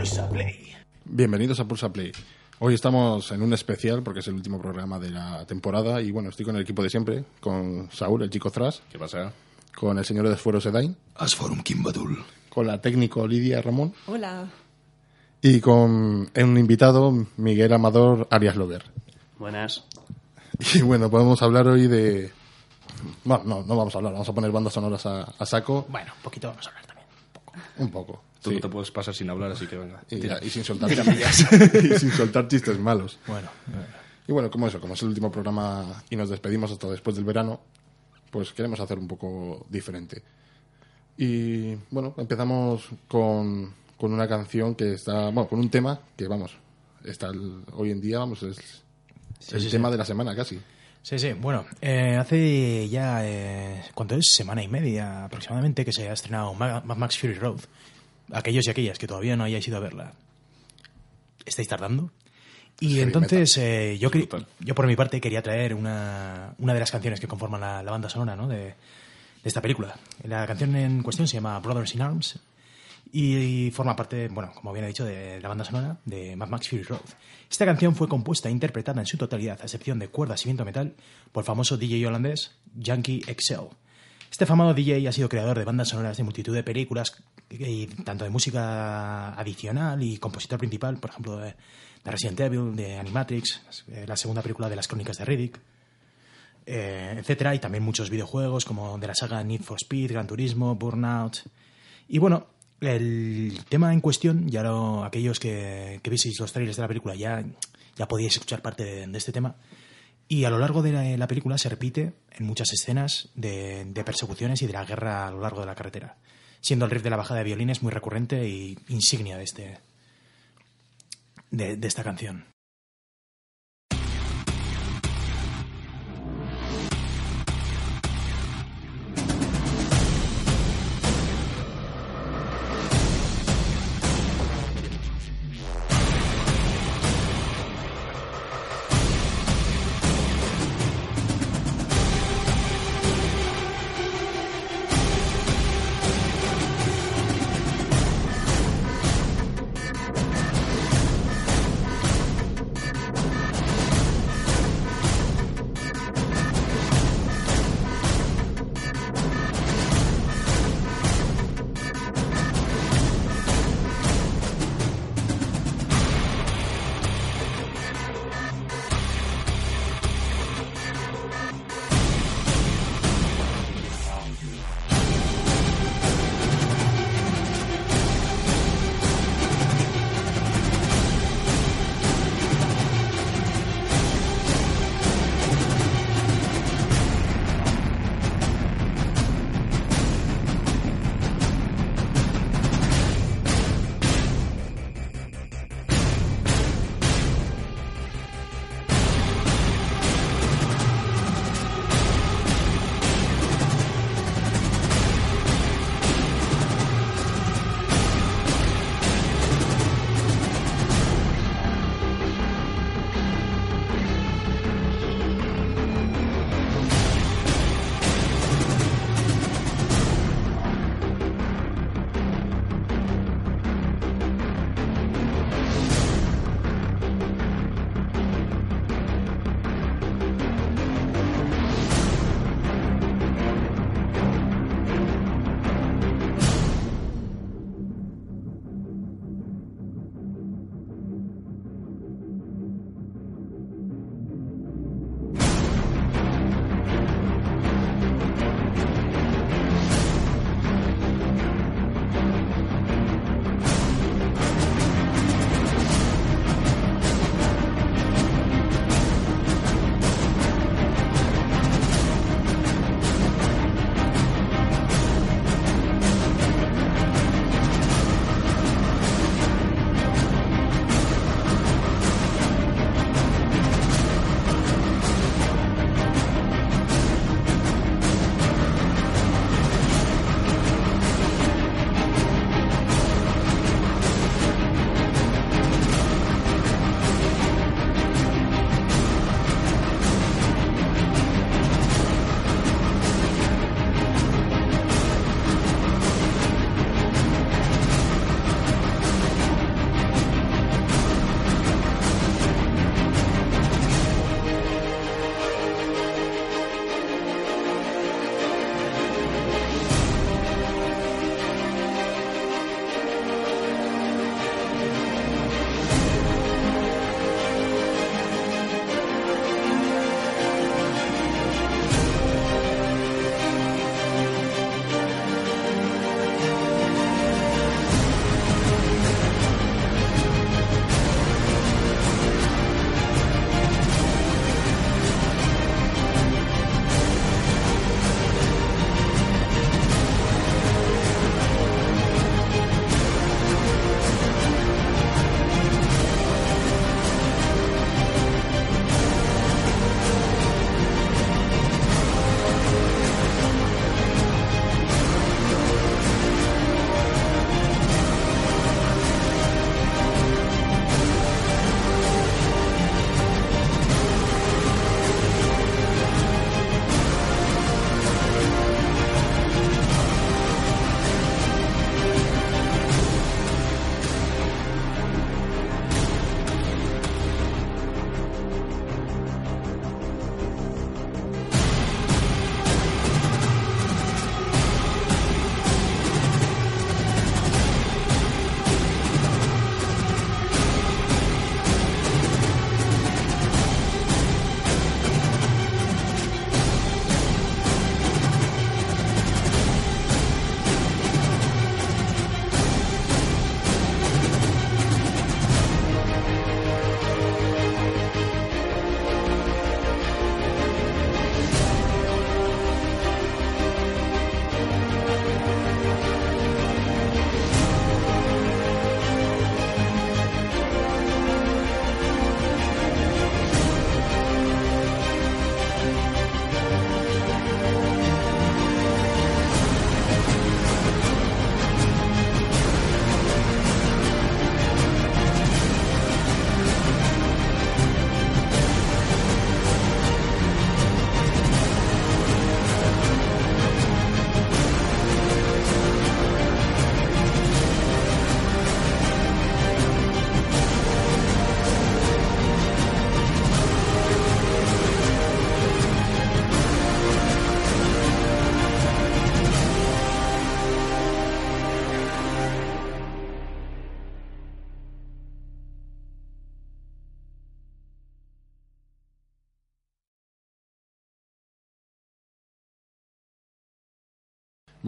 Pulsa Play. Bienvenidos a Pulsa Play. Hoy estamos en un especial porque es el último programa de la temporada y bueno, estoy con el equipo de siempre, con Saúl, el chico Thras, ¿Qué pasa? con el señor de Esfuero Sedain, Asforum Kimbadul. con la técnico Lidia Ramón Hola. y con un invitado, Miguel Amador Arias Lover. Buenas. Y bueno, podemos hablar hoy de... Bueno, no, no vamos a hablar, vamos a poner bandas sonoras a, a saco Bueno, un poquito vamos a hablar también. un poco. Tú sí. no te puedes pasar sin hablar, así que venga. Y, Tira. y sin soltar y sin soltar chistes malos. Bueno, Y bueno, como eso, como es el último programa y nos despedimos hasta después del verano, pues queremos hacer un poco diferente. Y bueno, empezamos con, con una canción que está, bueno, con un tema que vamos, está el- hoy en día, vamos, es el sí, tema sí. de la semana casi. Sí, sí. Bueno, eh, hace ya, eh, ¿cuánto es? Semana y media aproximadamente que se ha estrenado Ma- Mad Max Fury Road. Aquellos y aquellas que todavía no hayáis ido a verla, ¿estáis tardando? Y entonces eh, yo, yo por mi parte quería traer una, una de las canciones que conforman la, la banda sonora ¿no? de, de esta película. La canción en cuestión se llama Brothers in Arms y forma parte, bueno, como bien he dicho, de la banda sonora de Mad Max Fury Road. Esta canción fue compuesta e interpretada en su totalidad, a excepción de cuerdas y viento metal, por el famoso DJ holandés Yankee XL. Este famado DJ ha sido creador de bandas sonoras de multitud de películas, tanto de música adicional y compositor principal, por ejemplo, de, de Resident Evil, de Animatrix, eh, la segunda película de las crónicas de Riddick, eh, etcétera, y también muchos videojuegos como de la saga Need for Speed, Gran Turismo, Burnout. Y bueno, el tema en cuestión, ya lo, aquellos que, que visteis los trailers de la película ya, ya podíais escuchar parte de, de este tema. Y a lo largo de la, la película se repite en muchas escenas de persecuciones y de la guerra a lo largo de la carretera, siendo el riff de la bajada de violines muy recurrente y insignia de, este, de esta canción.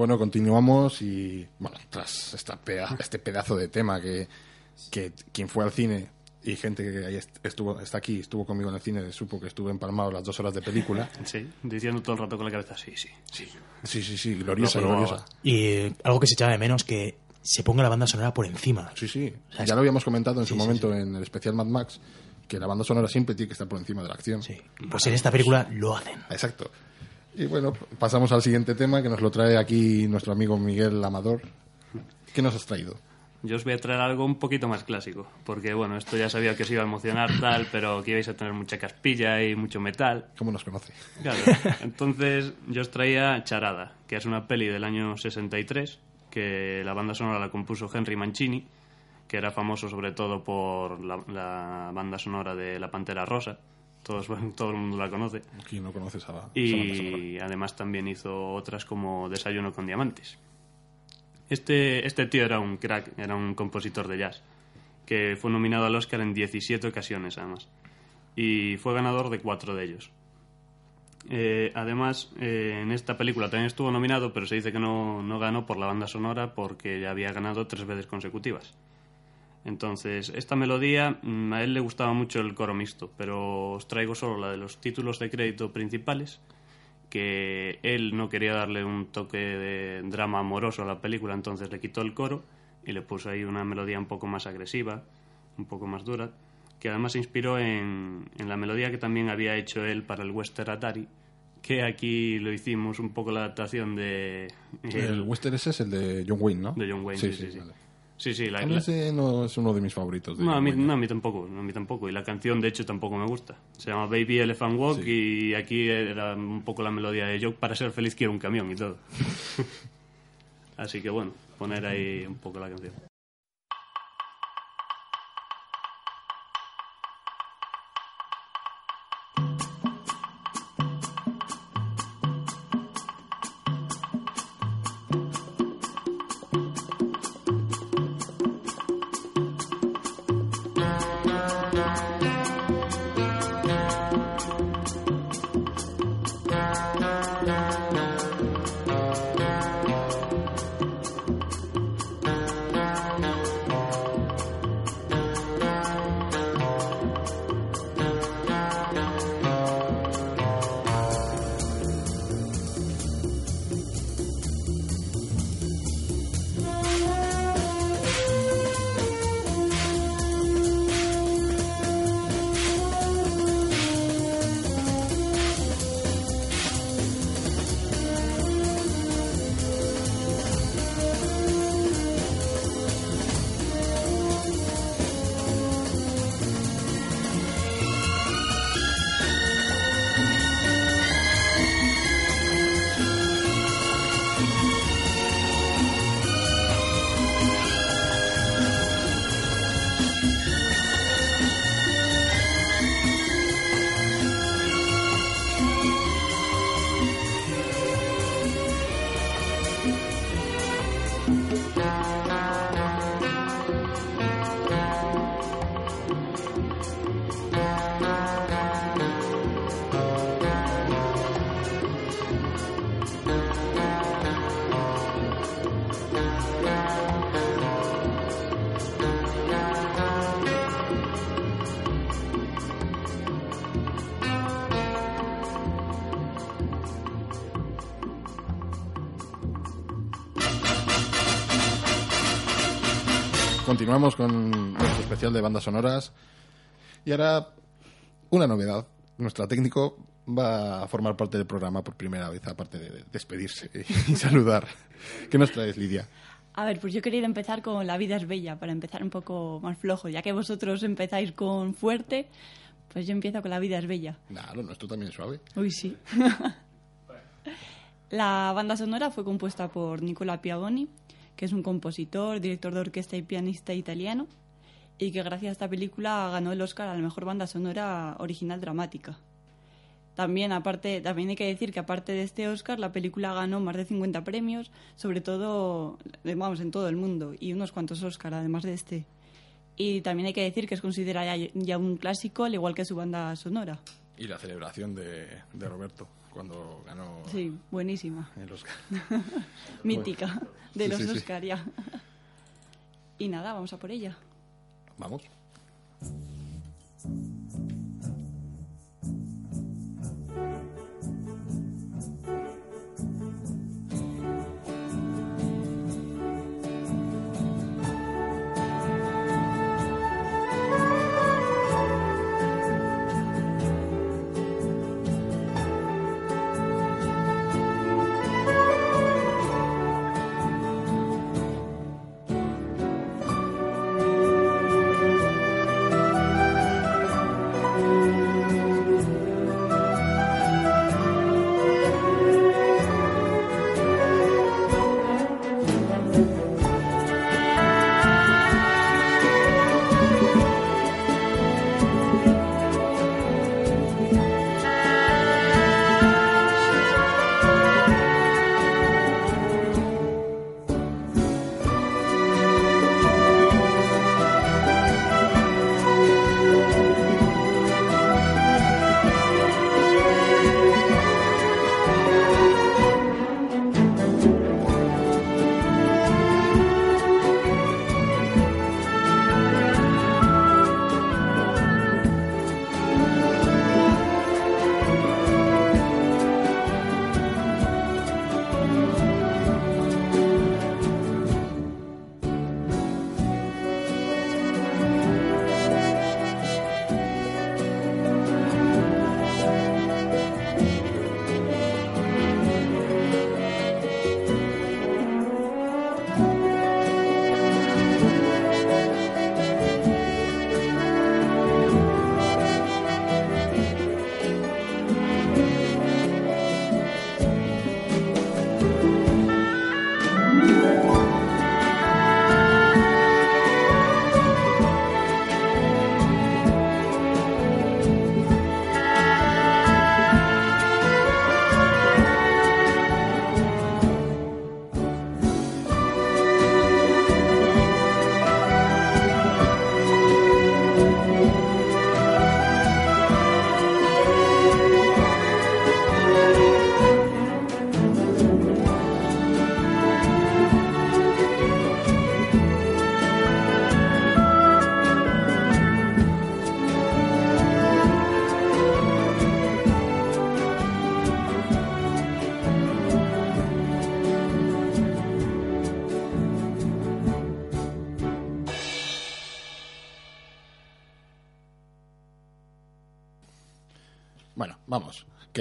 Bueno, continuamos y, bueno, tras esta peda- este pedazo de tema que, que quien fue al cine y gente que estuvo, está aquí, estuvo conmigo en el cine, supo que estuve empalmado las dos horas de película. Sí, diciendo todo el rato con la cabeza, sí, sí, sí. Sí, sí, sí, gloriosa, No, gloriosa. Y eh, algo que se echaba de menos, que se ponga la banda sonora por encima. Sí, sí. O sea, ya es- lo habíamos comentado en su Sí, sí, momento en el especial Mad Max, que la banda sonora siempre tiene que estar por encima de la acción. Sí. Pues en esta película lo hacen. Exacto. Y bueno, pasamos al siguiente tema que nos lo trae aquí nuestro amigo Miguel Amador. ¿Qué nos has traído? Yo os voy a traer algo un poquito más clásico, porque bueno, esto ya sabía que os iba a emocionar tal, pero que ibais a tener mucha caspilla y mucho metal. ¿Cómo nos conoce? Claro. Entonces yo os traía Charada, que es una peli del año 63, que la banda sonora la compuso Henry Mancini, que era famoso sobre todo por la, la banda sonora de La Pantera Rosa. Todos, todo el mundo la conoce. Aquí no conoces a sonora. Y además también hizo otras como Desayuno con Diamantes. Este, este tío era un crack, era un compositor de jazz, que fue nominado al Oscar en 17 ocasiones además, y fue ganador de cuatro de ellos. Eh, además, eh, en esta película también estuvo nominado, pero se dice que no, no ganó por la banda sonora porque ya había ganado tres veces consecutivas. Entonces, esta melodía, mm, a él le gustaba mucho el coro mixto, pero os traigo solo la de los títulos de crédito principales, que él no quería darle un toque de drama amoroso a la película, entonces le quitó el coro y le puso ahí una melodía un poco más agresiva, un poco más dura, que además se inspiró en, en la melodía que también había hecho él para el western Atari, que aquí lo hicimos un poco la adaptación de... El western ese es el de John Wayne, ¿no? De John Wayne, sí, sí, sí. vale. Sí, sí, la, A mí la- ese no es uno de mis favoritos. de no, a mí, no, a mí tampoco, no, a mí tampoco. Y la canción, de hecho, tampoco me gusta. Se llama Baby Elephant Walk y aquí era un poco la melodía de Yo para ser feliz quiero un camión y todo. Así que bueno, poner ahí un poco la canción. Continuamos con nuestro especial de bandas sonoras. Y ahora, una novedad. Nuestra técnico va a formar parte del programa por primera vez, aparte de despedirse y saludar. ¿Qué nos traes, Lidia? A ver, pues yo quería empezar con La vida es bella, para empezar un poco más flojo. Ya que vosotros empezáis con fuerte, pues yo empiezo con La vida es bella. Lo nuestro también es suave. Uy, sí. La banda sonora fue compuesta por Nicola Piavoni, que es un compositor, director de orquesta y pianista italiano, y que gracias a esta película ganó el Oscar a la mejor banda sonora original dramática. También, aparte, también hay que decir que aparte de este Oscar, la película ganó más de 50 premios, sobre todo, vamos, en todo el mundo, y unos cuantos Oscar, además de este. Y también hay que decir que es considerada ya un clásico, al igual que su banda sonora. Y la celebración de, de Roberto cuando ganó Sí, buenísima. el Oscar. Mítica de los sí, sí. Oscar ya. Y nada, vamos a por ella. Vamos.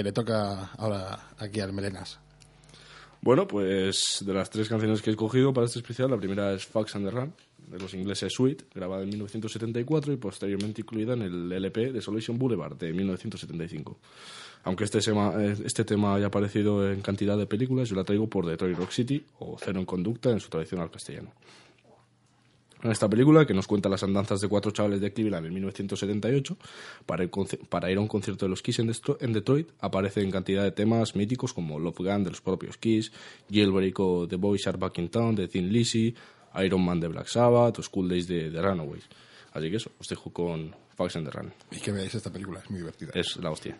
Le toca ahora aquí al Melenas. Bueno, pues de las tres canciones que he escogido para este especial, la primera es Fox and the Run, de los ingleses Sweet, grabada en 1974 y posteriormente incluida en el LP de Solution Boulevard de 1975. Aunque este tema, eh, este tema haya aparecido en cantidad de películas, yo la traigo por Detroit Rock City o Cero en Conducta en su tradicional castellano. En esta película, que nos cuenta las andanzas de cuatro chavales de Cleveland en 1978, para ir, conci- para ir a un concierto de los Kiss en, Destro- en Detroit, aparece en cantidad de temas míticos como Love Gun de los propios Kiss, Jailbreak o The Boys Are Back in Town de Thin Lizzy, Iron Man de Black Sabbath o School Days de The Runaways. Así que eso, os dejo con Fox and the Run. Y que veáis esta película, es muy divertida. Es la hostia.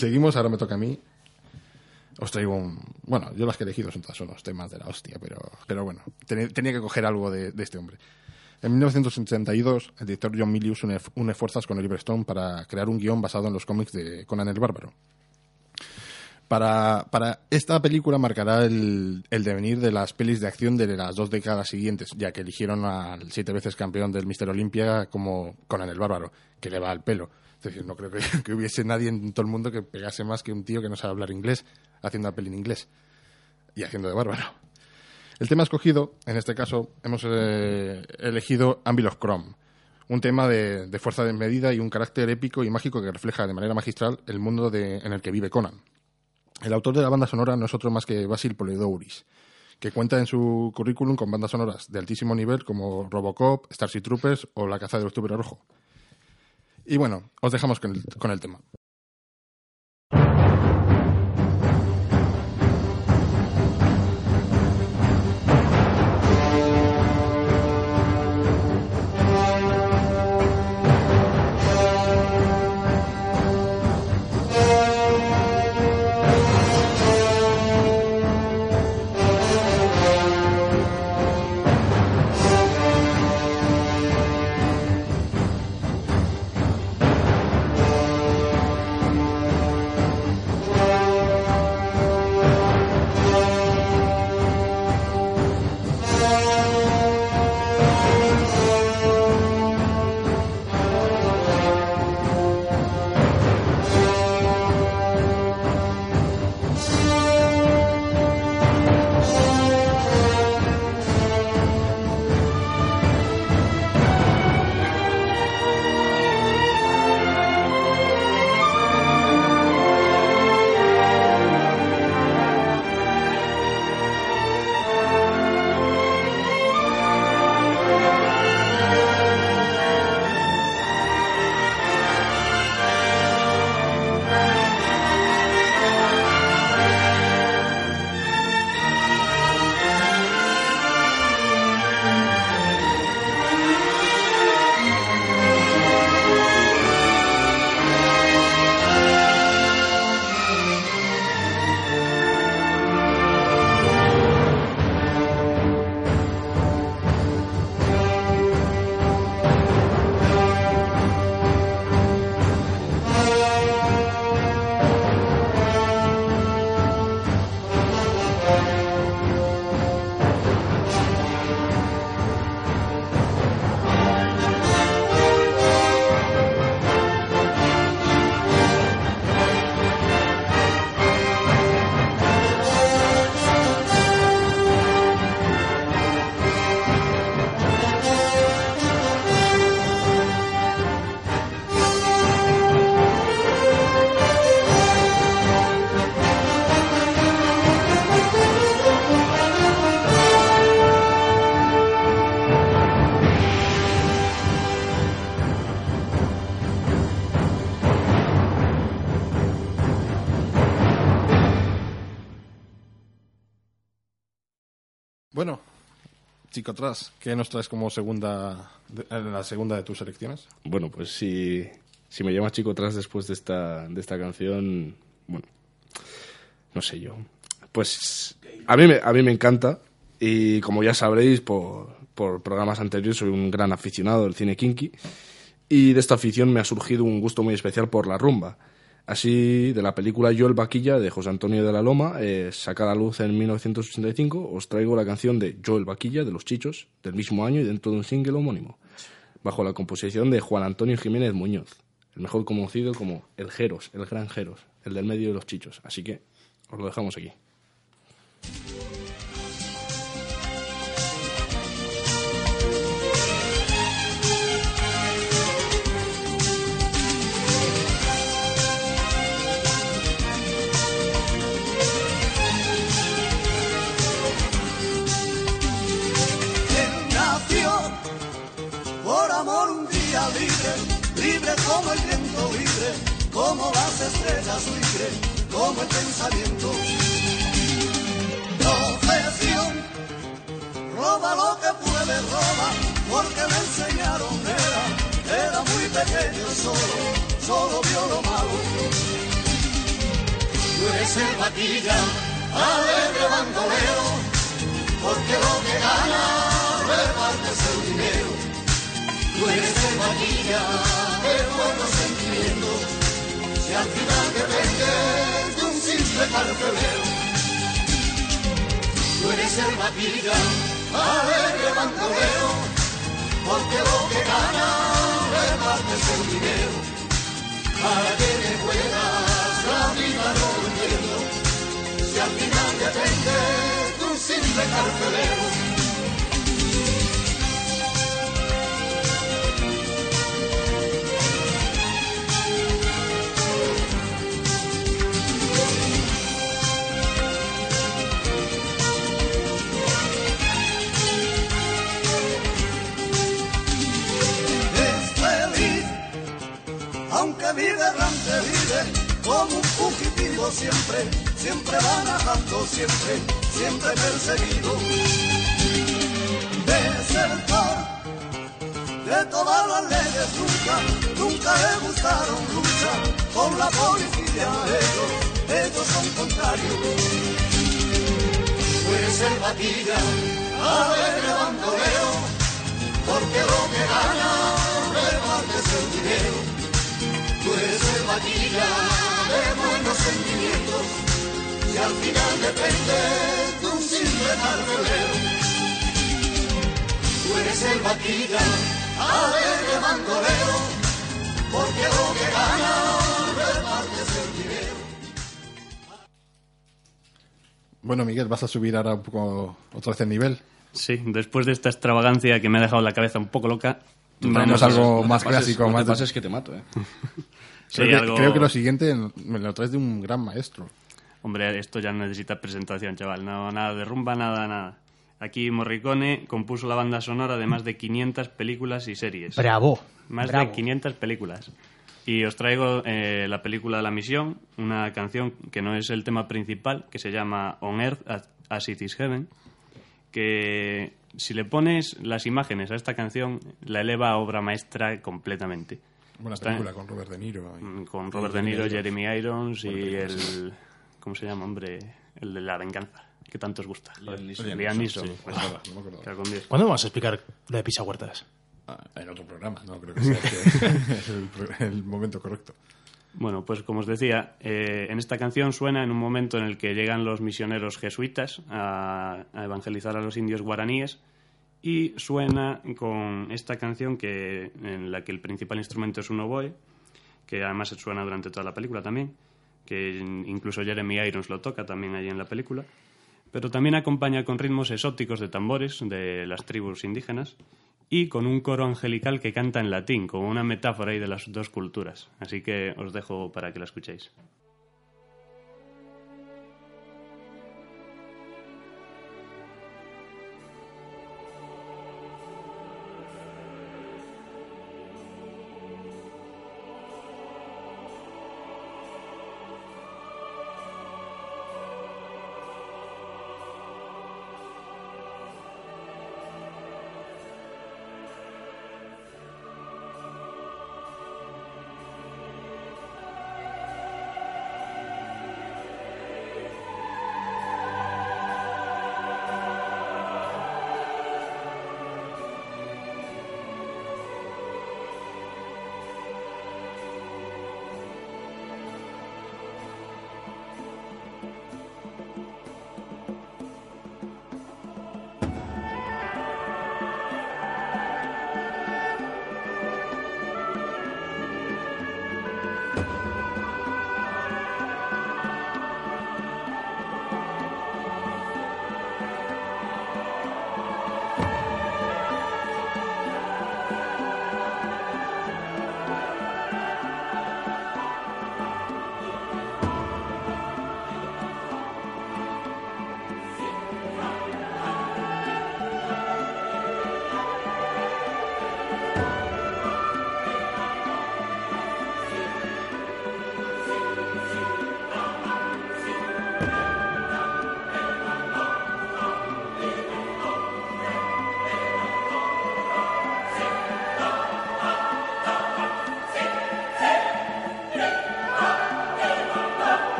Seguimos, ahora me toca a mí. Os traigo un... Bueno, yo las que he elegido son todas unos temas de la hostia, pero, pero bueno, tenía, que coger algo de, este hombre. En 1982, el director John Milius une, une fuerzas con Oliver Stone para crear un guion basado en los cómics de Conan el Bárbaro. Para, para esta película marcará el, el devenir de las pelis de acción de las dos décadas siguientes, ya que eligieron al siete veces campeón del Mister Olympia como Conan el Bárbaro, que le va al pelo. Es decir, no creo que, hubiese nadie en todo el mundo que pegase más que un tío que no sabe hablar inglés haciendo una en inglés y haciendo de bárbaro. El tema escogido, en este caso, hemos eh, elegido Anvil of Chrome, un tema de, de fuerza de medida y un carácter épico y mágico que refleja de manera magistral el mundo en el que vive Conan. El autor de la banda sonora no es otro más que Basil Polidouris, que cuenta en su currículum con bandas sonoras de altísimo nivel como Robocop, Starship Troopers o La caza del octubre rojo. Y bueno, os dejamos con el, con el tema. Atrás, ¿qué nos traes como segunda, la segunda de tus selecciones? Bueno, pues si, si me llamas chico atrás después de esta, de esta canción, bueno, no sé yo. Pues a mí, me, a mí me encanta y como ya sabréis por, por programas anteriores soy un gran aficionado del cine kinky y de esta afición me ha surgido un gusto muy especial por la rumba. Así, de la película Yo el Vaquilla de José Antonio de la Loma, eh, sacada a luz en 1985, os traigo la canción de Yo el Vaquilla de Los Chichos, del mismo año y dentro de un single homónimo, bajo la composición de Juan Antonio Jiménez Muñoz, el mejor conocido como el Jeros, el gran Jeros, el del medio de los Chichos. Así que os lo dejamos aquí. Las estrellas libre, como el pensamiento. Profesión, roba lo que puede, roba, porque le enseñaron era, era muy pequeño solo, solo vio lo malo. eres el vaquilla, alegre bandolero, porque lo que gana repartes el dinero. Tú eres el vaquilla de buenos sentimientos, si al final dependes de un simple carcelero. Tú eres el vaquilla, alegre bandolero, porque lo que gana repartes el dinero. Para que te puedas la vida no entiendo, si al final dependes de un simple carcelero. Errante, vive como un fugitivo siempre, siempre va siempre, siempre perseguido. Desertor de todas las leyes, nunca, nunca le gustaron lucha con la policía, ellos, ellos son contrarios. Pues el vaquilla, alegre bandolero, buenos sentimientos y al final dependes de un simple carcelero. Tú eres el vaquilla, alegre bandolero, porque lo que gana repartes el dinero. Bueno, Miguel, vas a subir ahora un poco otra vez el nivel. Sí, después de esta extravagancia que me ha dejado la cabeza un poco loca, vamos a- algo más te pases, clásico. No más te pases que te mato, ¿eh? Sí, creo, que, algo- creo que lo siguiente me lo traes de un gran maestro. Hombre, esto ya no necesita presentación, chaval. No, nada de rumba, nada, nada. Aquí Morricone compuso la banda sonora de más de 500 películas y series. Bravo. Más bravo. de 500 películas. Y os traigo eh, la película La Misión, una canción que no es el tema principal, que se llama On Earth as- as It Is Heaven, que si le pones las imágenes a esta canción, la eleva a obra maestra completamente. Buena película con Robert De Niro. y- Mm, Con Robert De Niro, Jeremy Irons y el... ¿Cómo se llama, hombre? El de La Venganza, que tanto os gusta. Liam Neeson. sí, Pues, no me. ¿Cuándo vamos a explicar la de Pisa Huertas? Ah, en otro programa, no creo que sea el, momento correcto. Bueno, pues como os decía, eh, en esta canción suena en un momento en el que llegan los misioneros jesuitas a, a evangelizar a los indios guaraníes y suena con esta canción que en la que el principal instrumento es un oboe, que además suena durante toda la película también, que incluso Jeremy Irons lo toca también allí en la película, pero también acompaña con ritmos exóticos de tambores de las tribus indígenas y con un coro angelical que canta en latín, como una metáfora ahí de las dos culturas. Así que os dejo para que la escuchéis.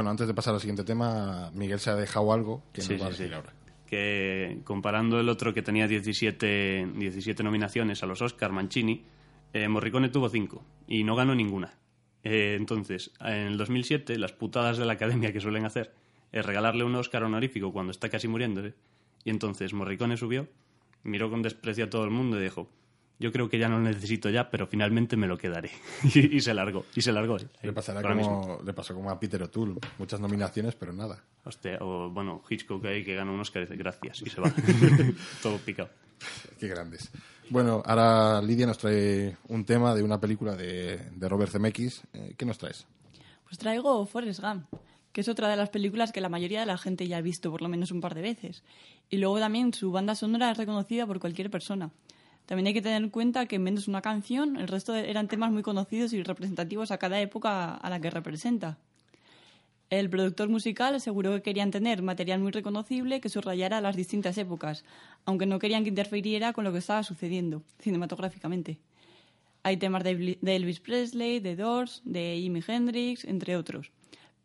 Bueno, antes de pasar al siguiente tema, Miguel se ha dejado algo que Sí, nos va a sí, decir sí. ahora. Que comparando el otro que tenía 17, 17 nominaciones a los Oscar, Mancini, eh, Morricone tuvo 5 y no ganó ninguna. Eh, entonces, en el 2007, las putadas de la academia que suelen hacer es regalarle un Oscar honorífico cuando está casi muriéndose. Y entonces Morricone subió, miró con desprecio a todo el mundo y dijo: Yo creo que ya no lo necesito ya, pero finalmente me lo quedaré. y, y se largó, y se largó. eh, Le pasará como le pasó como a Peter O'Toole, muchas nominaciones, pero nada. Hostia, o bueno, Hitchcock ahí que gana un Oscar gracias y se va. Todo picado. Qué grandes. Bueno, ahora Lidia nos trae un tema de una película de, de Robert Zemeckis. Eh, ¿Qué nos traes? Pues traigo Forrest Gump, que es otra de las películas que la mayoría de la gente ya ha visto por lo menos un par de veces. Y luego también su banda sonora es reconocida por cualquier persona. También hay que tener en cuenta que en menos una canción, el resto eran temas muy conocidos y representativos a cada época a la que representa. El productor musical aseguró que querían tener material muy reconocible que subrayara las distintas épocas, aunque no querían que interfiriera con lo que estaba sucediendo cinematográficamente. Hay temas de Elvis Presley, de Doors, de Jimi Hendrix, entre otros.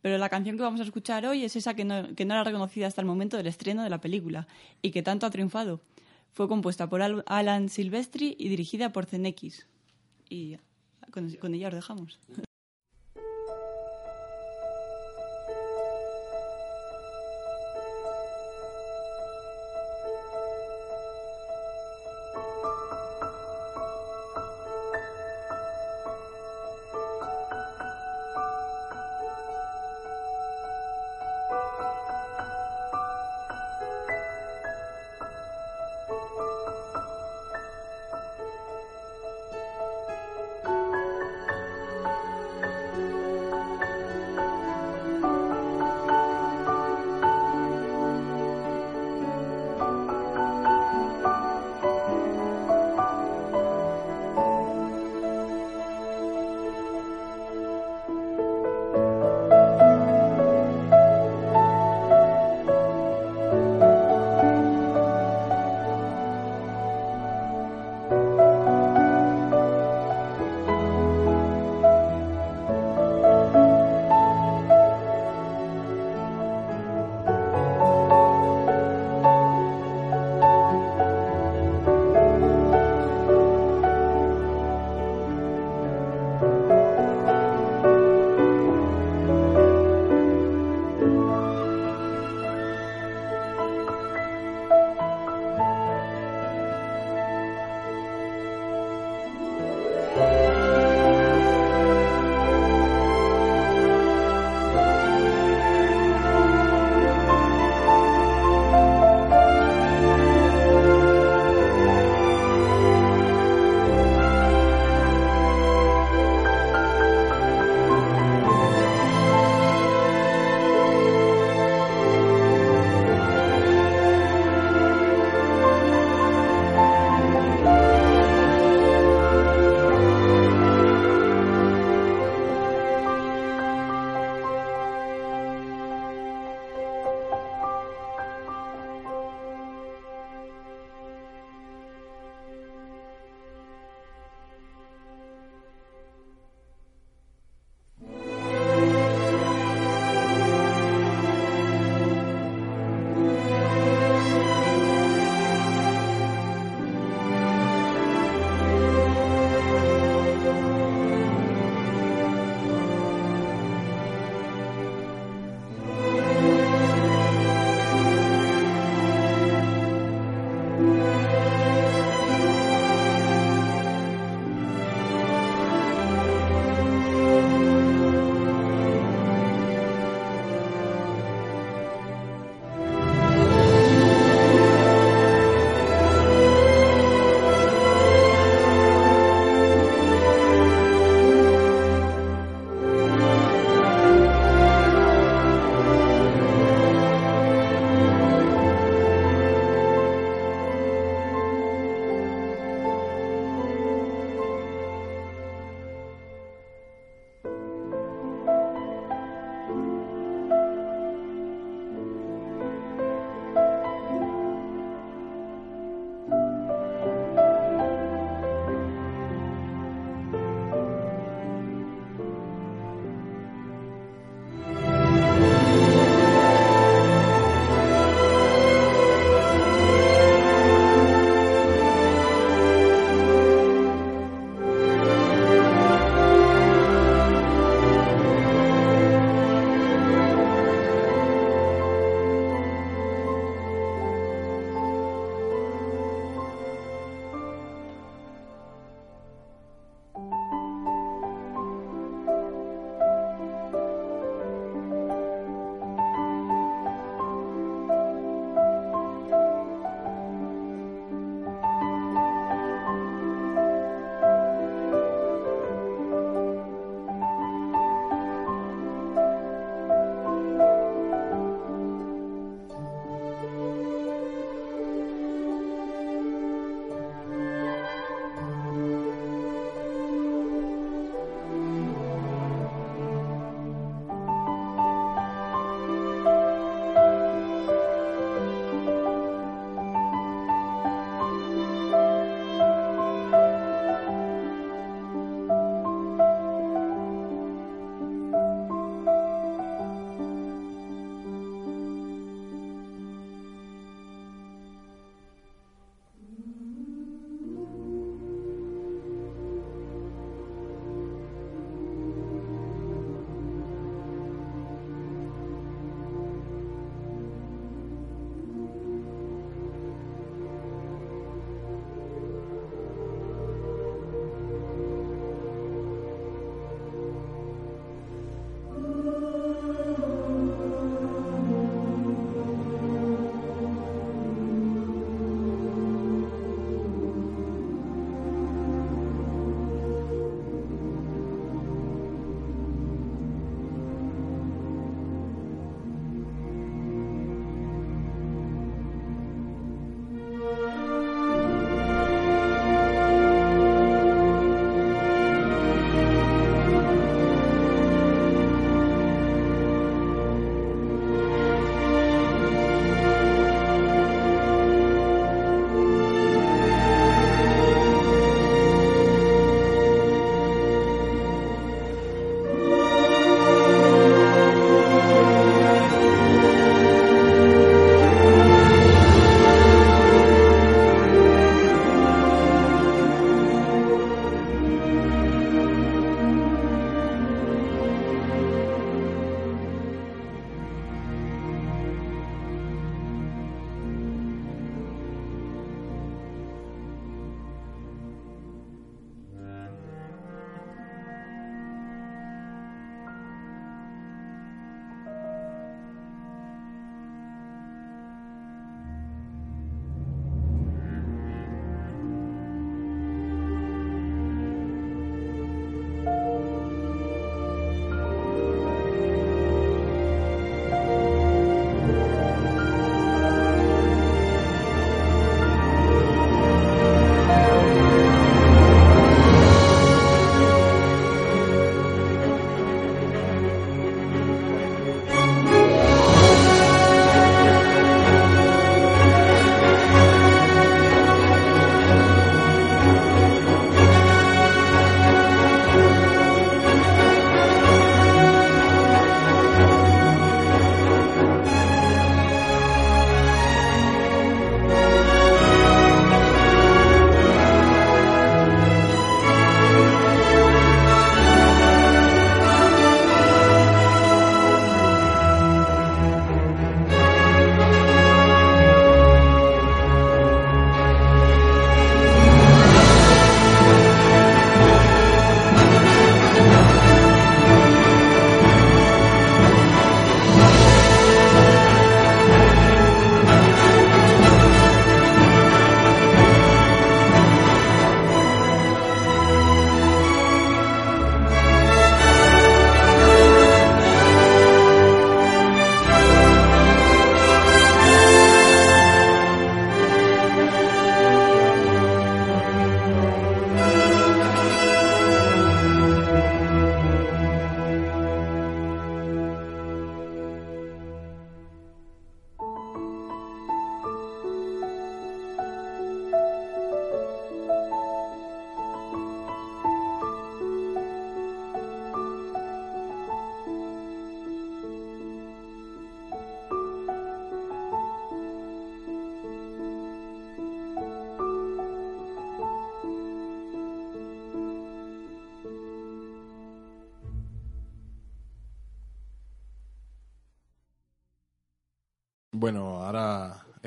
Pero la canción que vamos a escuchar hoy es esa que no, que no era reconocida hasta el momento del estreno de la película y que tanto ha triunfado. Fue compuesta por Al- Alan Silvestri y dirigida por Zemeckis. Y con, con ella os dejamos.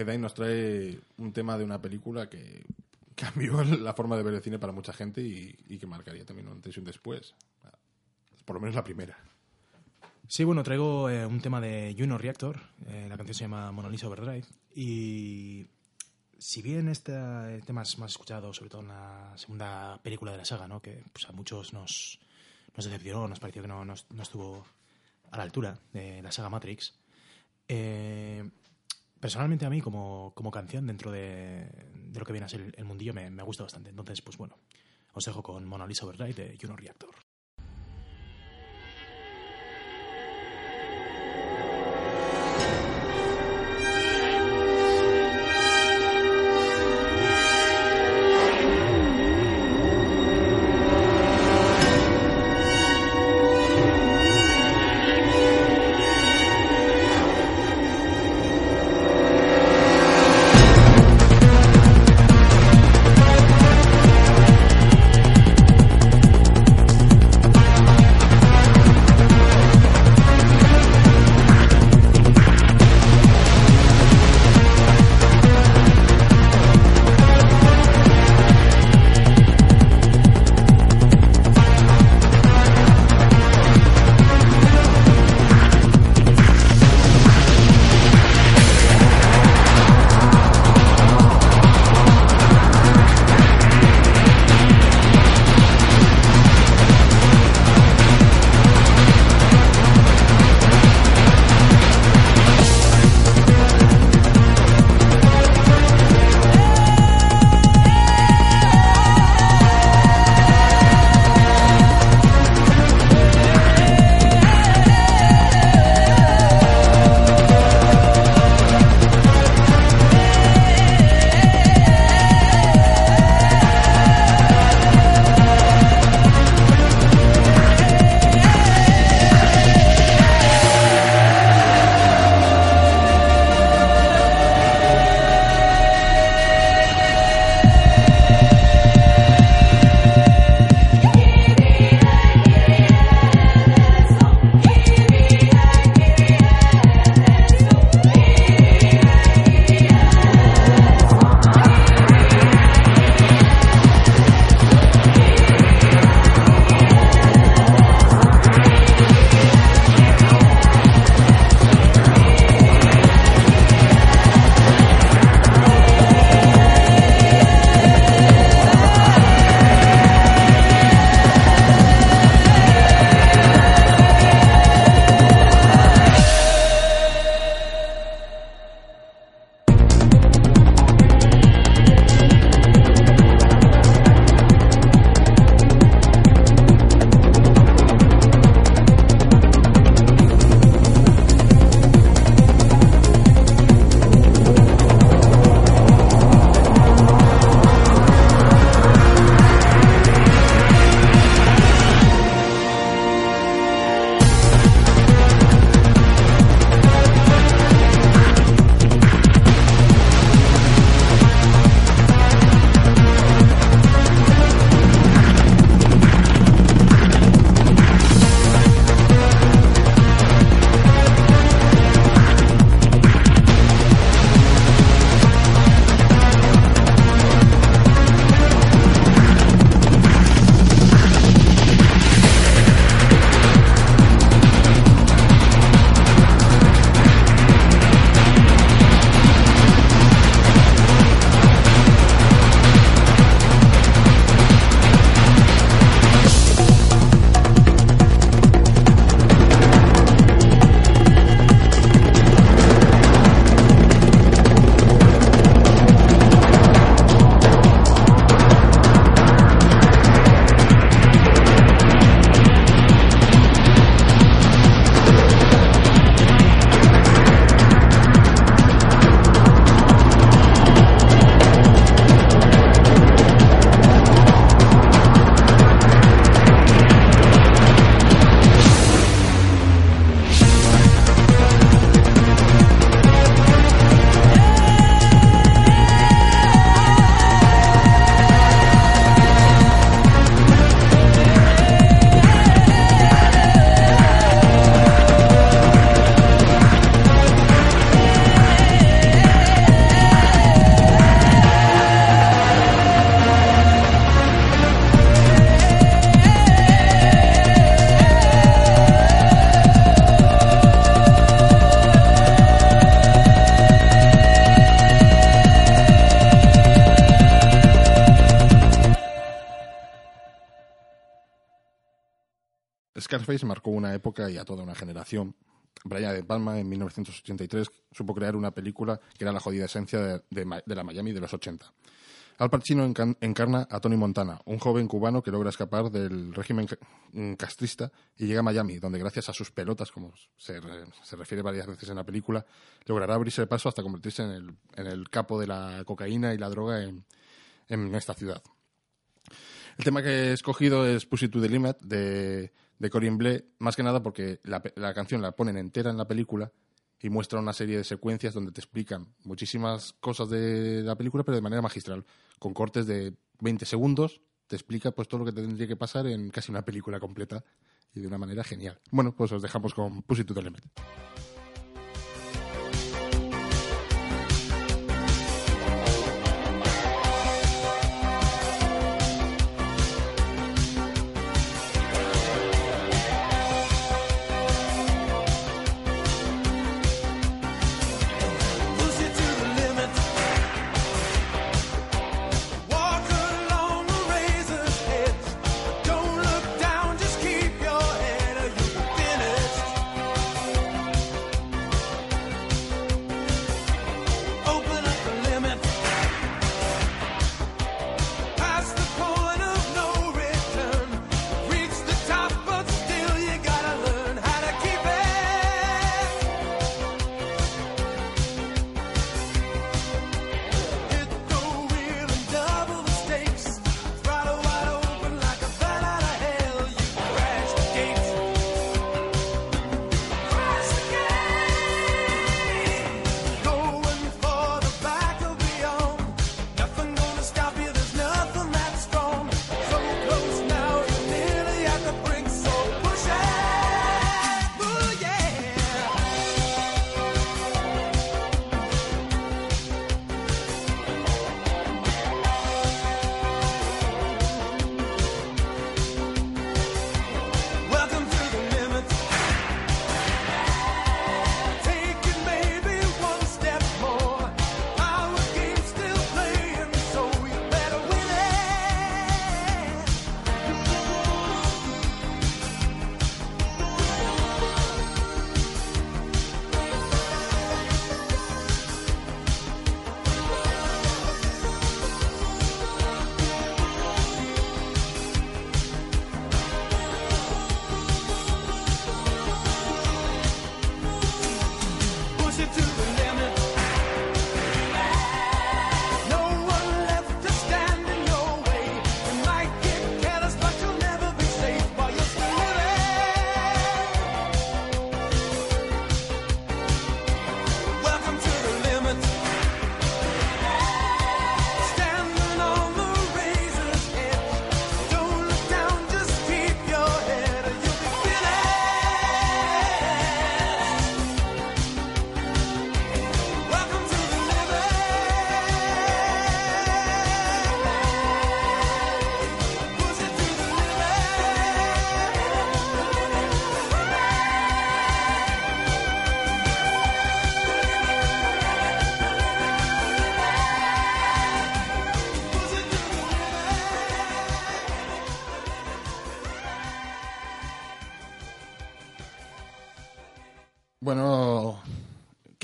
Edain nos trae un tema de una película que cambió la forma de ver el cine para mucha gente y, y que marcaría también un antes y un después. Por lo menos la primera. Sí, bueno, traigo eh, un tema de Juno Reactor. eh, la canción se llama Mona Lisa Overdrive. Y si bien este tema es más escuchado, sobre todo en la segunda película de la saga, ¿no? que pues, a muchos nos, nos decepcionó, nos pareció que no, no- no estuvo a la altura de la saga Matrix, eh, personalmente a mí como, como canción dentro de, de lo que viene a ser el, mundillo me, me gusta bastante. Entonces, pues bueno, os dejo con Mona Lisa Overdrive de Juno Reactor. Época y a toda una generación. Brian De Palma, en 1983, supo crear una película que era la jodida esencia de, de de la Miami de los 80. Al Pacino encarna a Tony Montana, un joven cubano que logra escapar del régimen mm, castrista y llega a Miami, donde gracias a sus pelotas, como se, re- se refiere varias veces en la película, logrará abrirse paso hasta convertirse en el, en el capo de la cocaína y la droga en, en esta ciudad. El tema que he escogido es Pussy to the Limit de, de Corinne Bleu, más que nada porque la, la canción la ponen entera en la película y muestra una serie de secuencias donde te explican muchísimas cosas de la película, pero de manera magistral, con cortes de 20 segundos, te explica pues todo lo que tendría que pasar en casi una película completa y de una manera genial. Bueno, pues os dejamos con Pussy to the Limit.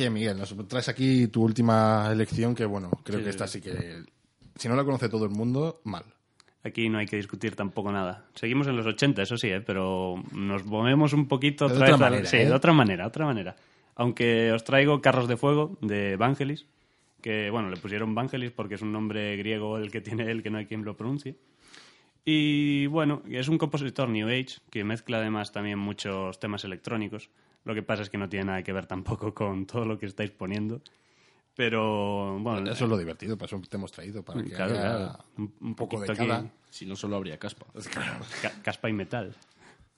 ¿Qué, Miguel? Nos traes aquí tu última elección que, bueno, creo Sí, que esta sí. que... Si no la conoce todo el mundo, mal. Aquí no hay que discutir tampoco nada. Seguimos en los 80, eso sí, ¿eh? pero nos movemos un poquito De otra manera, sí, ¿eh? de otra manera, otra manera. Aunque os traigo Carros de Fuego de Vangelis, que bueno, le pusieron Vangelis porque es un nombre griego el que tiene él, que no hay quien lo pronuncie. Y bueno, es un compositor New Age que mezcla además también muchos temas electrónicos. Lo que pasa es que no tiene nada que ver tampoco con todo lo que estáis poniendo. Pero bueno, Eso es lo divertido, para eso te hemos traído, para que claro, haya claro. Un, un poco de cada. aquí. Si no, solo habría caspa. Ca- Caspa y metal.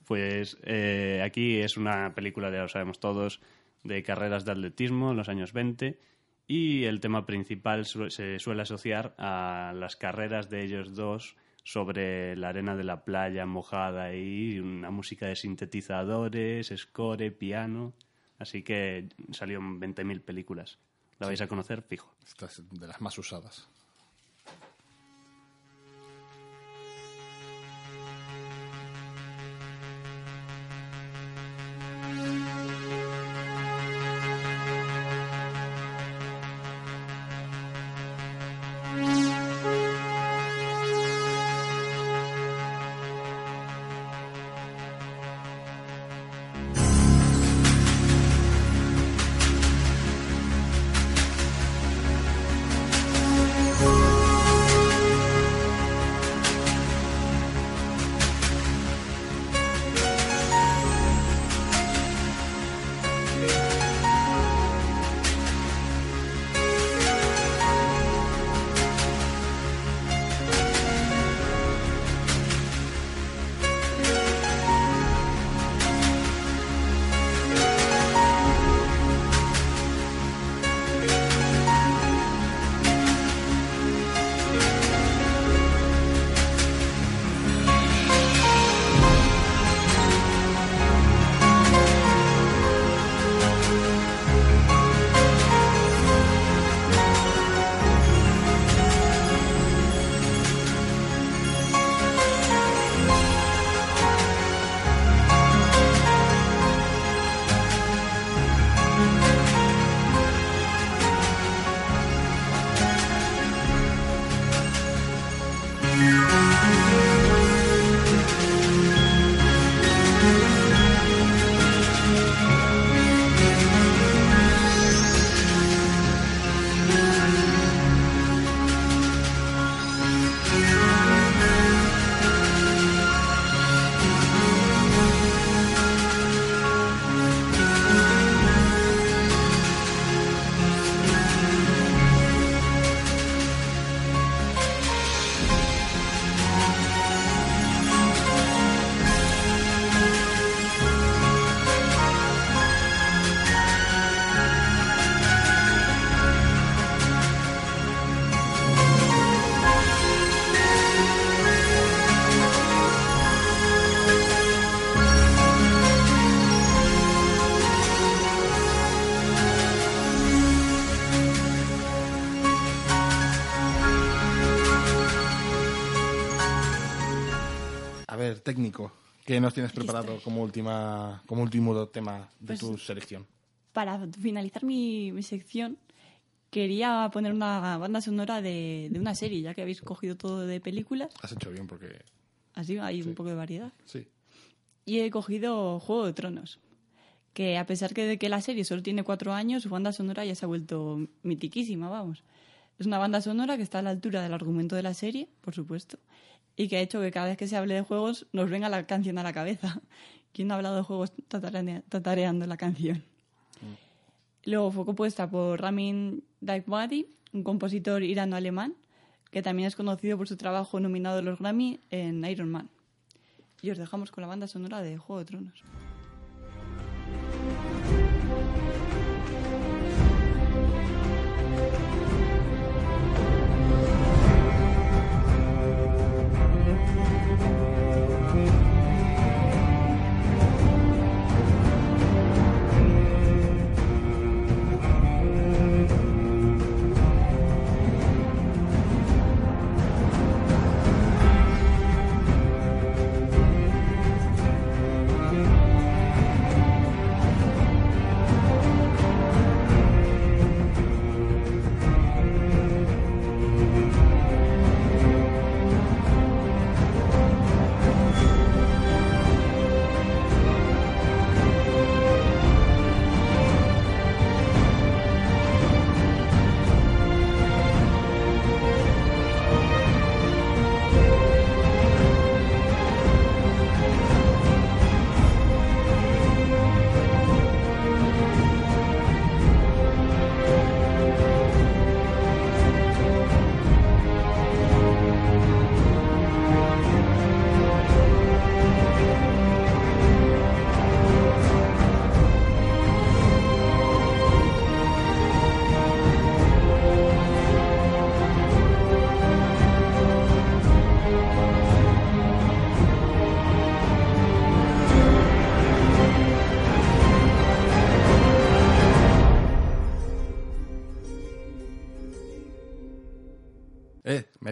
Pues eh, aquí es una película, ya lo sabemos todos, de carreras de atletismo en los años 20 y el tema principal su- se suele asociar a las carreras de ellos dos sobre la arena de la playa mojada y una música de sintetizadores, score, piano. Así que salió en 20.000 películas. La vais a conocer fijo. Esta es de las más usadas. Técnico, ¿qué nos tienes preparado como última como último tema de Pues- tu selección? Para finalizar mi, mi sección, quería poner una banda sonora de, de una serie, ya que habéis cogido todo de películas, Has hecho bien porque así hay un poco de variedad. sí. Y he cogido Juego de Tronos, que a pesar que de que la serie solo tiene cuatro años, su banda sonora ya se ha vuelto mitiquísima, vamos. Es una banda sonora que está a la altura del argumento de la serie, por supuesto, y que ha hecho que cada vez que se hable de juegos nos venga la canción a la cabeza. ¿Quién no ha hablado de juegos tatareando la canción? Luego fue compuesta por Ramin Djawadi, un compositor irano-alemán, que también es conocido por su trabajo nominado a los Grammy en Iron Man. Y os dejamos con la banda sonora de Juego de Tronos.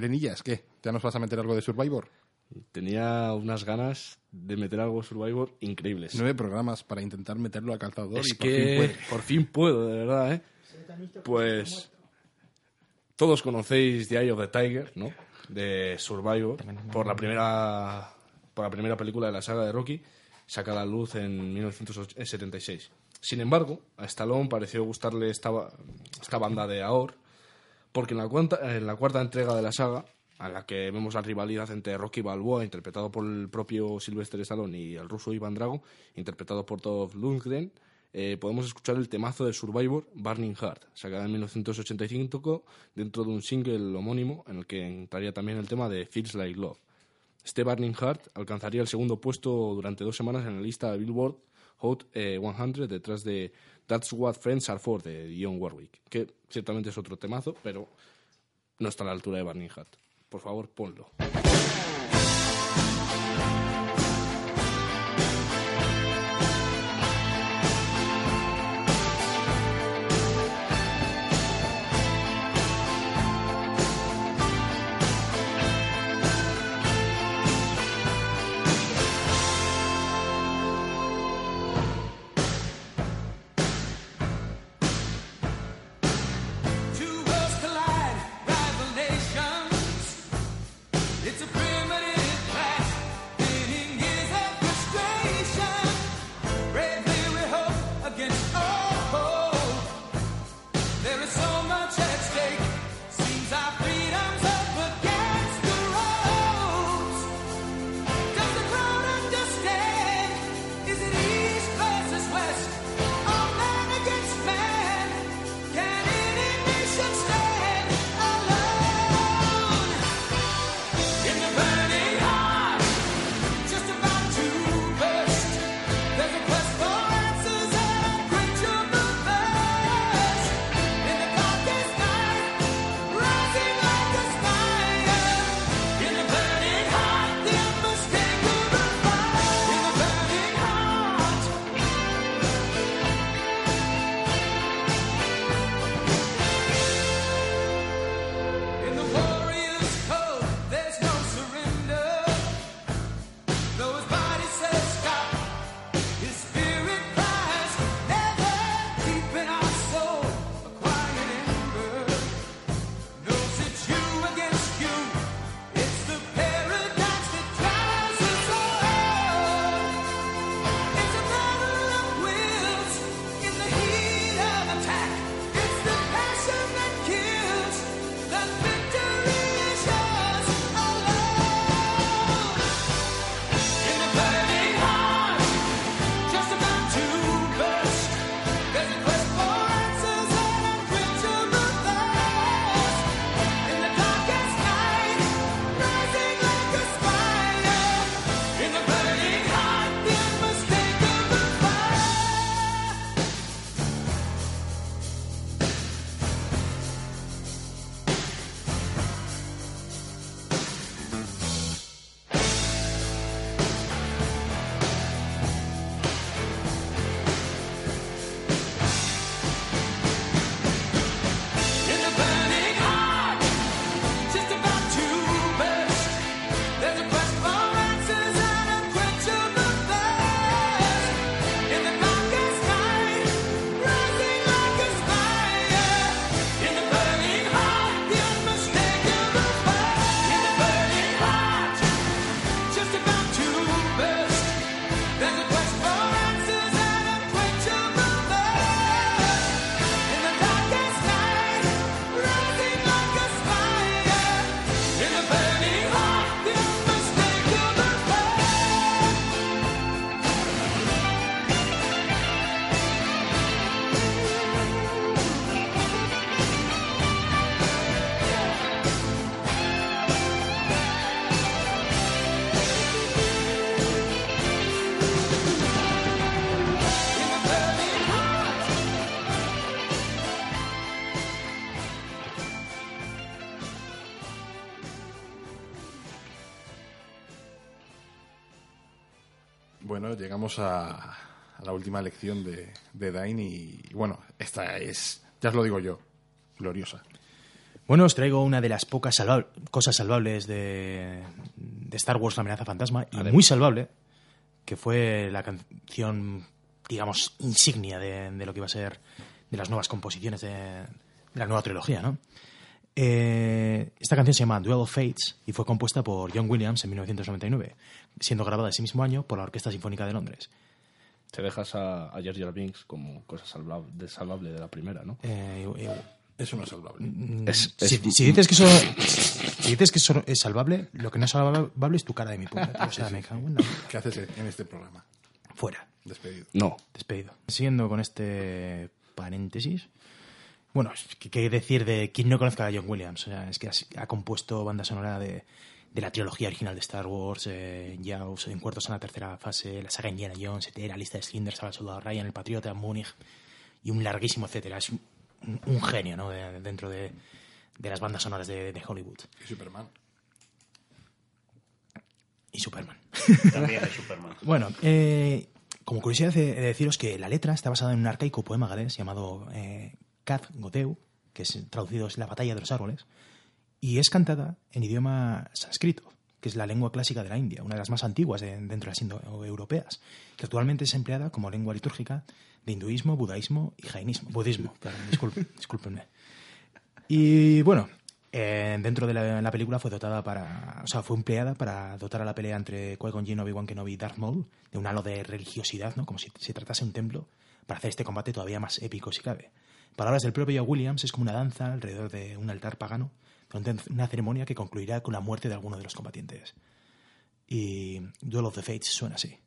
Merenillas, ¿qué? ¿Ya nos vas a meter algo de Survivor? Tenía unas ganas de meter algo de Survivor increíbles. Nueve programas para intentar meterlo a calzador es y por fin que puede. por fin puedo, de verdad, ¿eh? Pues todos conocéis The Eye of the Tiger, ¿no? De Survivor, por la primera por la primera película de la saga de Rocky, saca a la luz en 1976. Sin embargo, a Stallone pareció gustarle esta, esta banda de Aor, porque en la, cuarta, en la cuarta entrega de la saga, a la que vemos la rivalidad entre Rocky Balboa, interpretado por el propio Sylvester Stallone, y el ruso Iván Drago, interpretado por Dolph Lundgren, eh, podemos escuchar el temazo de Survivor, Burning Heart, sacada en 1985 dentro de un single homónimo en el que entraría también el tema de Feels Like Love. Este Burning Heart alcanzaría el segundo puesto durante dos semanas en la lista de Billboard Hot eh, 100 detrás de That's What Friends Are For de Dionne Warwick, que ciertamente es otro temazo, pero no está a la altura de Burning Heart. Por favor, ponlo. Bueno, llegamos a, a la última lección de, de Dain y, bueno, esta es, ya os lo digo yo, gloriosa. Bueno, os traigo una de las pocas salva- cosas salvables de, de Star Wars, la amenaza fantasma, y muy salvable, que fue la canción, digamos, insignia de, de lo que iba a ser de las nuevas composiciones de, de la nueva trilogía, ¿no? Eh, esta canción se llama Duel of Fates y fue compuesta por John Williams en 1999, siendo grabada ese mismo año por la Orquesta Sinfónica de Londres. Te dejas a, a Binks como cosa salvable, de salvable de la primera, ¿no? Eh, eh, Eso no es salvable. Es- si, es- si dices que eso, si dices que eso es salvable, lo que no es salvable es tu cara de mi puta. tío. O sea, me cago en la- ¿Qué haces en este programa? Fuera. Despedido. No. Despedido. Siguiendo con este paréntesis. Bueno, ¿qué, decir de quien no conozca a John Williams? O sea, es que ha, compuesto banda sonora de, de la trilogía original de Star Wars, eh, Jaws, en cuartos en la tercera fase, la saga Indiana Jones, etcétera, lista de Slinders, al soldado Ryan, el Patriota, Múnich y un larguísimo etcétera. Es un, un genio, ¿no? De- dentro de, de las bandas sonoras de, de Hollywood. Y Superman. Y Superman. También es Superman. Bueno, eh, como curiosidad he de deciros que la letra está basada en un arcaico poema galés llamado eh, Kath Goteu, que es traducido es la batalla de los árboles, y es cantada en idioma sánscrito, que es la lengua clásica de la India, una de las más antiguas de- dentro de las indoeuropeas, que actualmente es empleada como lengua litúrgica de hinduismo, budaísmo y jainismo. Budismo, perdón, disculpen, discúlpenme. Y bueno, eh, dentro de la, la película fue dotada para, o sea, fue empleada para dotar a la pelea entre Qui-Gon Jinn, Obi-Wan Kenobi y Darth Maul de un halo de religiosidad, ¿no? Como si se tratase de un templo, para hacer este combate todavía más épico si cabe. Palabras del propio Williams es como una danza alrededor de un altar pagano, una ceremonia que concluirá con la muerte de alguno de los combatientes. Y Duel of the Fates suena así.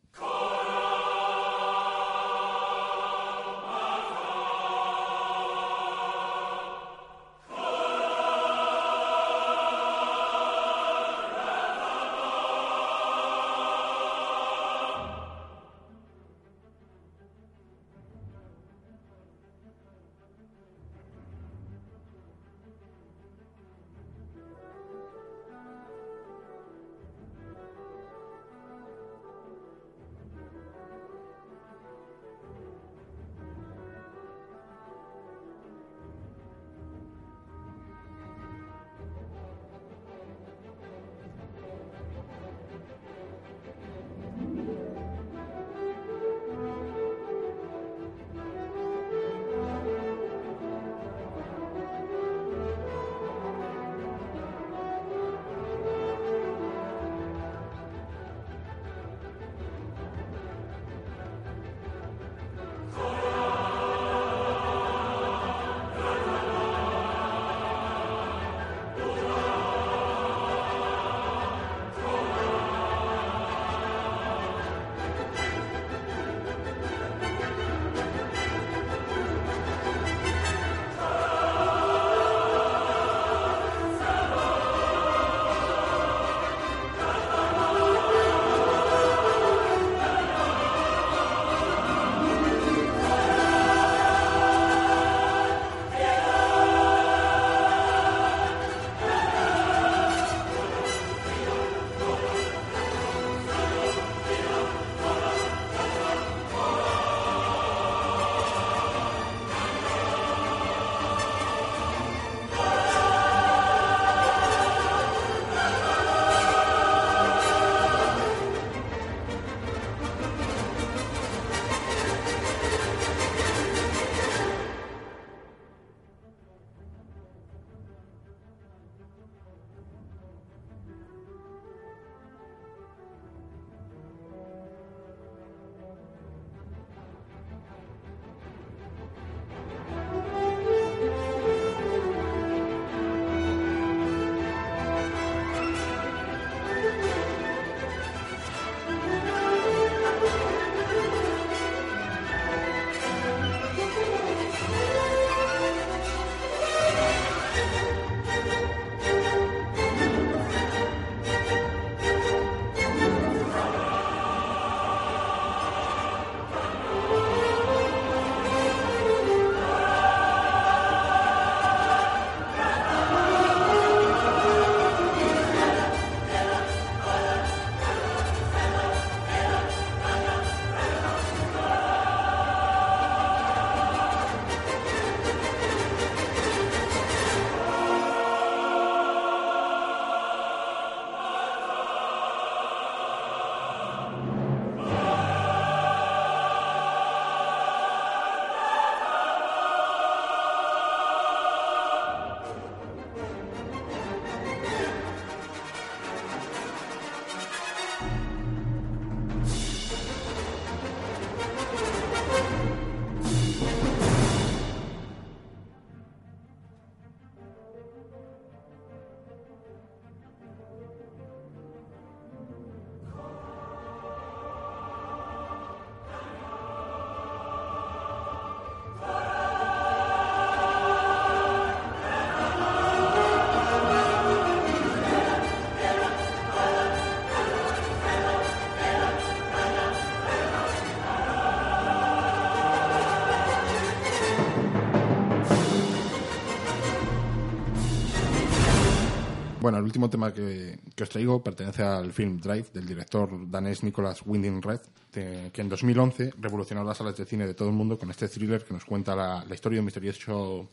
Bueno, el último tema que, os traigo pertenece al film Drive del director danés Nicolas Winding Red, que en 2011 revolucionó las salas de cine de todo el mundo con este thriller que nos cuenta la, historia de un misterioso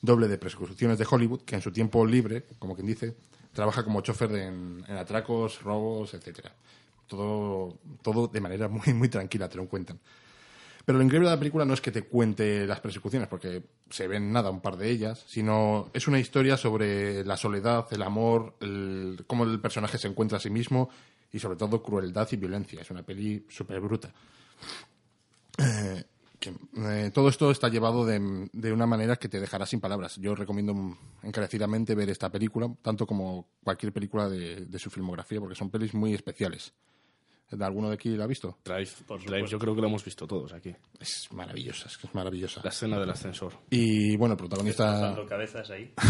doble de persecuciones de Hollywood que en su tiempo libre, como quien dice, trabaja como chofer en, en atracos, robos, etcétera. Todo, todo de manera muy, muy tranquila, te lo cuentan. Pero lo increíble de la película no es que te cuente las persecuciones, porque se ven nada, un par de ellas, sino es una historia sobre la soledad, el amor, el- cómo el personaje se encuentra a sí mismo y sobre todo crueldad y violencia. Es una peli súper bruta. Eh, eh, todo esto está llevado de, de una manera que te dejará sin palabras. Yo recomiendo encarecidamente ver esta película, tanto como cualquier película de su filmografía, porque son pelis muy especiales. ¿Alguno de aquí la ha visto? Drive, Por Drive, yo creo que lo hemos visto todos aquí. Es maravillosa, es que es maravillosa. La escena del ascensor. Y bueno, el protagonista, cabezas ahí.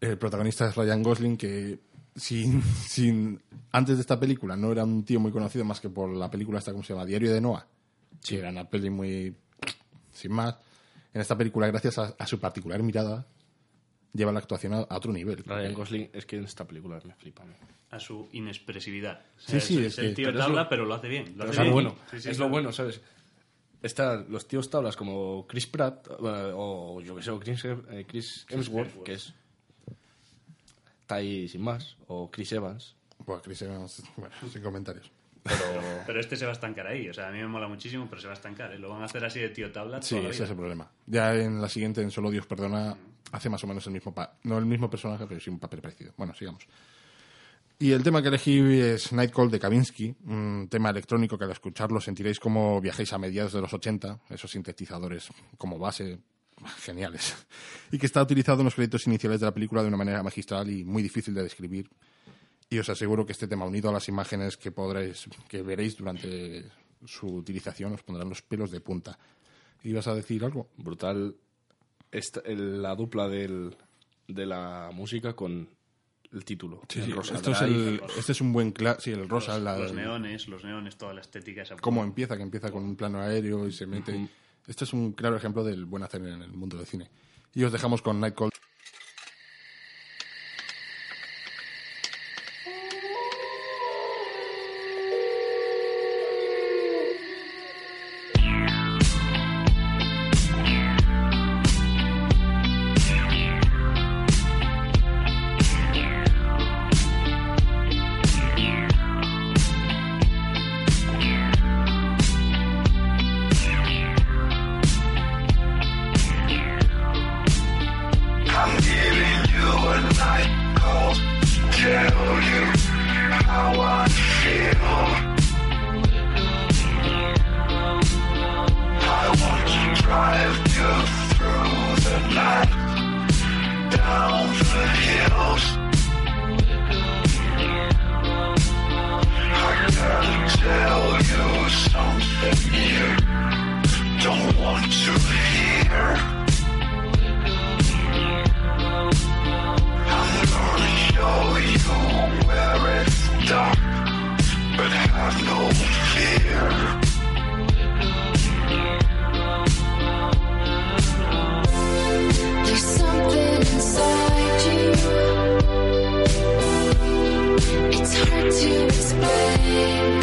El protagonista es Ryan Gosling, que sin, sin, antes de esta película no era un tío muy conocido más que por la película esta, ¿cómo se llama? Diario de Noah. Sí, era una peli muy... sin más. En esta película, gracias a, a su particular mirada, lleva la actuación a, a otro nivel. Ryan Gosling es que en esta película me flipa. ¿no? A su inexpresividad. O Sí, sea, sí, es, es es el que- tío pero es tabla, lo- pero lo hace bien. Lo Pero hace es lo bien. bueno. Sí, sí, es sí. lo bueno, ¿sabes? Están los tíos tablas como Chris Pratt eh, o yo que sé, o Chris, eh, Chris Hemsworth, que es está ahí sin más, o Chris Evans. Pues Chris Evans, bueno, sin comentarios. Pero este se va a estancar ahí. O sea, a mí me mola muchísimo, pero se va a estancar. ¿eh? Lo van a hacer así de tío tabla Sí, ese es el problema. Ya en la siguiente, en Solo Dios Perdona, hace más o menos el mismo no el mismo personaje, pero sí un papel parecido. Bueno, sigamos. Y el tema que elegí es Night Call de Kavinsky, un tema electrónico que al escucharlo sentiréis como viajéis a mediados de los 80, esos sintetizadores como base geniales, y que está utilizado en los créditos iniciales de la película de una manera magistral y muy difícil de describir. Y os aseguro que este tema unido a las imágenes que podréis, que veréis durante su utilización os pondrán los pelos de punta. ¿Ibas a decir algo? Brutal esta- el- la dupla del, de la música con el título. Sí, el sí, Rosa esto es el- este es un buen sí, el rosa, Los, la- los neones, los neones, toda la estética. Esa cómo empieza, que empieza con un plano aéreo y se mete. Este es un claro ejemplo del buen hacer en el mundo del cine. Y os dejamos con Night Call. Have no fear. There's something inside you. It's hard to explain.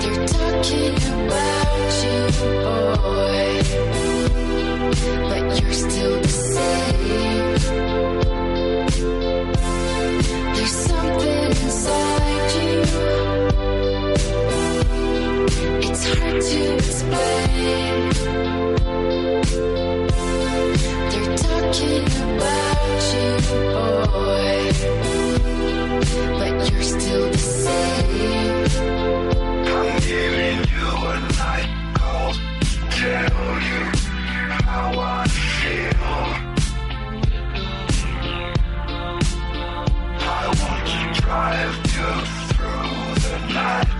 They're talking about you, boy. Drive you through the night,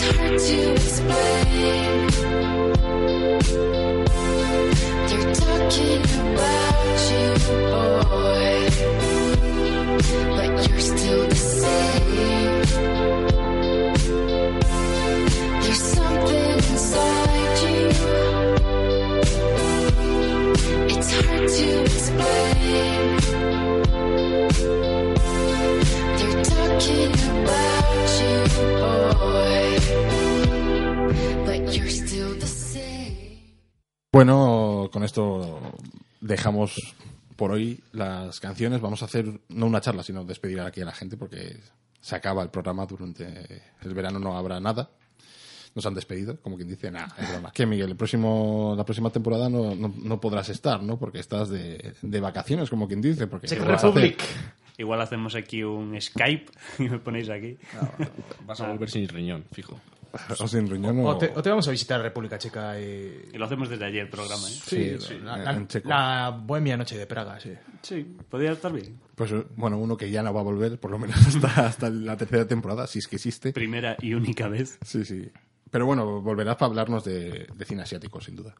It's hard to explain. They're talking about you, boy, but you're still the same. There's something inside you. It's hard to explain. Bueno, con esto dejamos por hoy las canciones. Vamos a hacer no una charla, sino despedir aquí a la gente porque se acaba el programa durante el verano, no habrá nada. Nos han despedido, como quien dice, nada, es broma. ¿Qué, Miguel? El próximo, la próxima temporada no, no, no podrás estar, ¿no? Porque estás de, de vacaciones, como quien dice. Porque. Republic. Igual hacemos aquí un Skype y me ponéis aquí. Vas a volver sin riñón, fijo. O sin riñón o- O te, o te vamos a visitar República Checa y... Y lo hacemos desde ayer el programa, ¿eh? Sí, la, en- la- en checo. la bohemia noche de Praga, sí. Sí, podría estar bien. Pues bueno, uno que ya no va a volver, por lo menos hasta, hasta la tercera temporada, si es que existe. Primera y única vez. Sí, sí. Pero bueno, volverás para hablarnos de, de cine asiático, sin duda.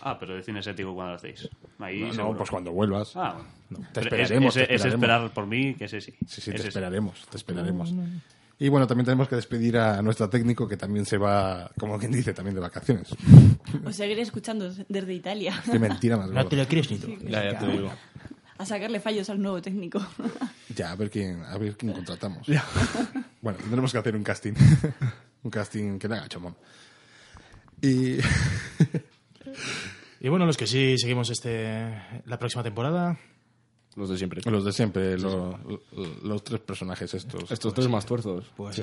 Ah, pero de cine asiático cuando lo hacéis. Ahí No, seguro. pues cuando vuelvas. Ah, bueno. te Pero esperaremos, Es, te es- es esperaremos. esperar por mí, que ese sí. Sí, sí, te Ese sí. esperaremos, te esperaremos. Y bueno, también tenemos que despedir a nuestro técnico que también se va, como quien dice, también de vacaciones. Os seguiré escuchando desde Italia. Qué mentira más No te lo crees ni tú. Ya, ya te digo. A sacarle fallos al nuevo técnico. Ya, a ver quién, a ver quién contratamos. Bueno, tendremos que hacer un casting. Un casting que le haga chomón. Y Y bueno, los que sí seguimos este la próxima temporada, Los de siempre. los de siempre, lo- lo- los tres personajes estos. Estos tres más tuerzos. pues Sí.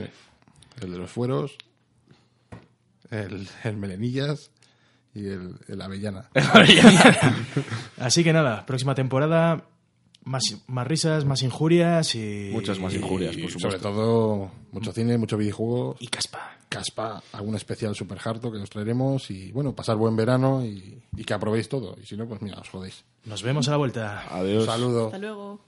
El de los fueros, el, el melenillas y el, el avellana. Así que nada, próxima temporada, más, más risas, más injurias y... Muchas más injurias, Y por sobre supuesto. todo, mucho cine, mucho videojuego, Y caspa. caspa, algún especial super harto que nos traeremos y bueno, pasar buen verano y, y que aprobéis todo. Y si no, pues mira, os jodéis. Nos vemos a la vuelta. Un Adiós. saludo. Hasta luego.